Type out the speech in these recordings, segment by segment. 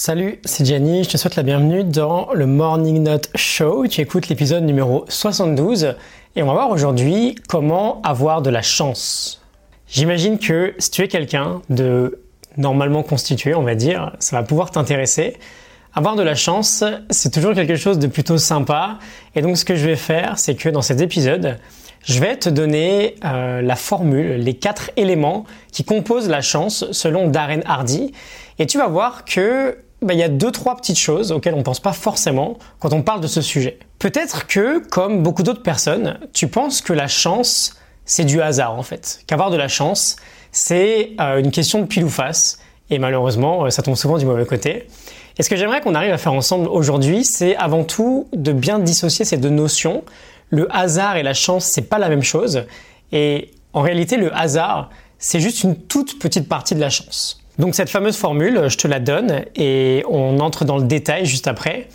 Salut, c'est Gianni, je te souhaite la bienvenue dans le Morning Note Show. Tu écoutes l'épisode numéro 72 et on va voir aujourd'hui comment avoir de la chance. J'imagine que si tu es quelqu'un de normalement constitué, on va dire, ça va pouvoir t'intéresser. Avoir de la chance, c'est toujours quelque chose de plutôt sympa. Et donc ce que je vais faire, c'est que dans cet épisode, je vais te donner euh, la formule, les quatre éléments qui composent la chance selon Darren Hardy. Et tu vas voir que bah, il y a deux, trois petites choses auxquelles on ne pense pas forcément quand on parle de ce sujet. Peut-être que, comme beaucoup d'autres personnes, tu penses que la chance, c'est du hasard en fait. Qu'avoir de la chance, c'est euh, une question de pile ou face. Et malheureusement, euh, ça tombe souvent du mauvais côté. Et ce que j'aimerais qu'on arrive à faire ensemble aujourd'hui, c'est avant tout de bien dissocier ces deux notions. Le hasard et la chance, c'est pas la même chose. Et en réalité, le hasard, c'est juste une toute petite partie de la chance. Donc cette fameuse formule, je te la donne et on entre dans le détail juste après.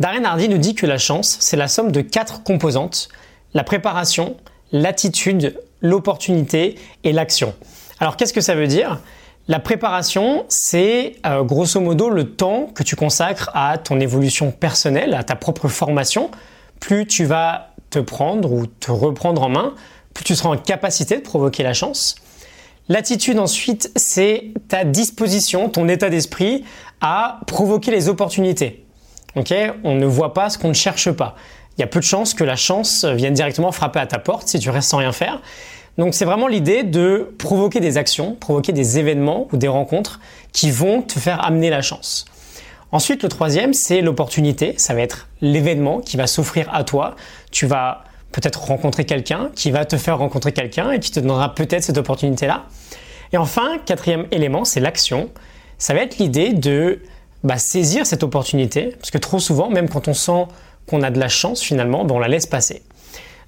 Darren Hardy nous dit que la chance, c'est la somme de quatre composantes. La préparation, l'attitude, l'opportunité et l'action. Alors qu'est-ce que ça veut dire? La préparation, c'est euh, grosso modo le temps que tu consacres à ton évolution personnelle, à ta propre formation. Plus tu vas te prendre ou te reprendre en main, plus tu seras en capacité de provoquer la chance. L'attitude ensuite, c'est ta disposition, ton état d'esprit à provoquer les opportunités. On ne voit pas ce qu'on ne cherche pas. Il y a peu de chances que la chance vienne directement frapper à ta porte si tu restes sans rien faire. Donc c'est vraiment l'idée de provoquer des actions, provoquer des événements ou des rencontres qui vont te faire amener la chance. Ensuite, le troisième, c'est l'opportunité. Ça va être l'événement qui va s'offrir à toi. Tu vas peut-être rencontrer quelqu'un qui va te faire rencontrer quelqu'un et qui te donnera peut-être cette opportunité-là. Et enfin, quatrième élément, c'est l'action. Ça va être l'idée de bah, saisir cette opportunité, parce que trop souvent, même quand on sent qu'on a de la chance, finalement, ben, on la laisse passer.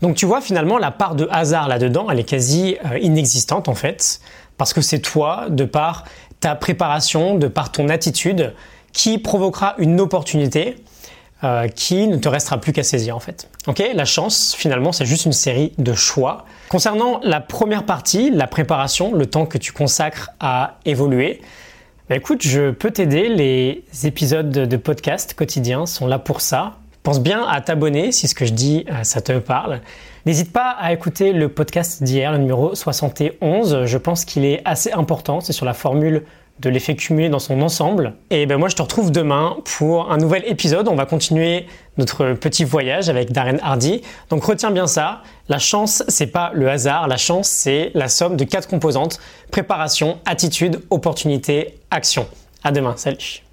Donc tu vois, finalement, la part de hasard là-dedans, elle est quasi euh, inexistante en fait, parce que c'est toi, de par ta préparation, de par ton attitude, qui provoquera une opportunité euh, qui ne te restera plus qu'à saisir en fait. Ok, la chance finalement c'est juste une série de choix. Concernant la première partie, la préparation, le temps que tu consacres à évoluer, bah écoute, je peux t'aider. Les épisodes de podcast quotidiens sont là pour ça. Pense bien à t'abonner si ce que je dis euh, ça te parle. N'hésite pas à écouter le podcast d'hier, le numéro 71. Je pense qu'il est assez important. C'est sur la formule de l'effet cumulé dans son ensemble. Et ben moi je te retrouve demain pour un nouvel épisode. On va continuer notre petit voyage avec Darren Hardy. Donc retiens bien ça, la chance c'est pas le hasard, la chance c'est la somme de quatre composantes préparation, attitude, opportunité, action. À demain, salut.